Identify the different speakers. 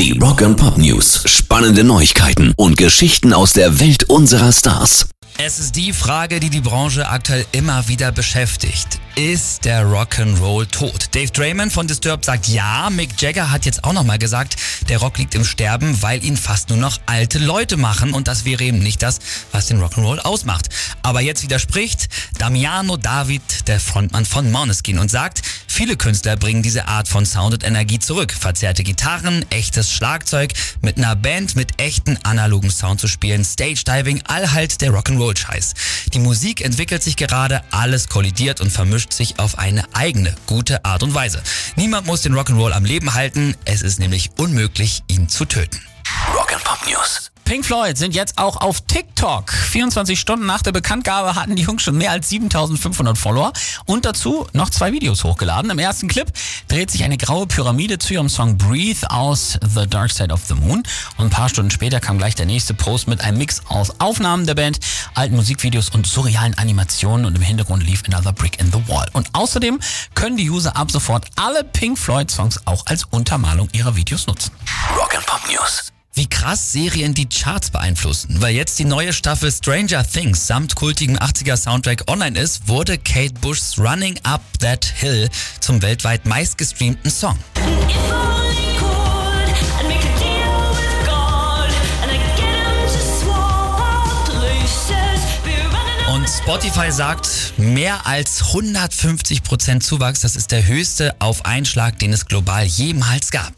Speaker 1: Die Rock and Pop News. Spannende Neuigkeiten und Geschichten aus der Welt unserer Stars.
Speaker 2: Es ist die Frage, die die Branche aktuell immer wieder beschäftigt. Ist der Rock'n'Roll tot? Dave Draymond von Disturbed sagt ja. Mick Jagger hat jetzt auch nochmal gesagt, der Rock liegt im Sterben, weil ihn fast nur noch alte Leute machen und das wäre eben nicht das, was den Rock'n'Roll ausmacht. Aber jetzt widerspricht Damiano David, der Frontmann von Måneskin und sagt, viele Künstler bringen diese Art von Sound und Energie zurück. Verzerrte Gitarren, echtes Schlagzeug, mit einer Band mit echten analogen Sound zu spielen, Stage Diving, all halt der Rock'n'Roll Scheiß. Die Musik entwickelt sich gerade, alles kollidiert und vermischt sich auf eine eigene, gute Art und Weise. Niemand muss den Rock'n'Roll am Leben halten, es ist nämlich unmöglich, ihn zu töten.
Speaker 1: Rock'n'Pop News.
Speaker 3: Pink Floyd sind jetzt auch auf TikTok. 24 Stunden nach der Bekanntgabe hatten die Jungs schon mehr als 7500 Follower und dazu noch zwei Videos hochgeladen. Im ersten Clip dreht sich eine graue Pyramide zu ihrem Song Breathe aus The Dark Side of the Moon und ein paar Stunden später kam gleich der nächste Post mit einem Mix aus Aufnahmen der Band, alten Musikvideos und surrealen Animationen und im Hintergrund lief Another Brick in the Wall. Und außerdem können die User ab sofort alle Pink Floyd Songs auch als Untermalung ihrer Videos nutzen.
Speaker 1: Rock'n'Pop News.
Speaker 2: Wie krass Serien die Charts beeinflussen. Weil jetzt die neue Staffel Stranger Things samt kultigem 80er Soundtrack online ist, wurde Kate Bushs Running Up That Hill zum weltweit meistgestreamten Song. Spotify sagt, mehr als 150% Zuwachs, das ist der höchste auf Einschlag, den es global jemals gab.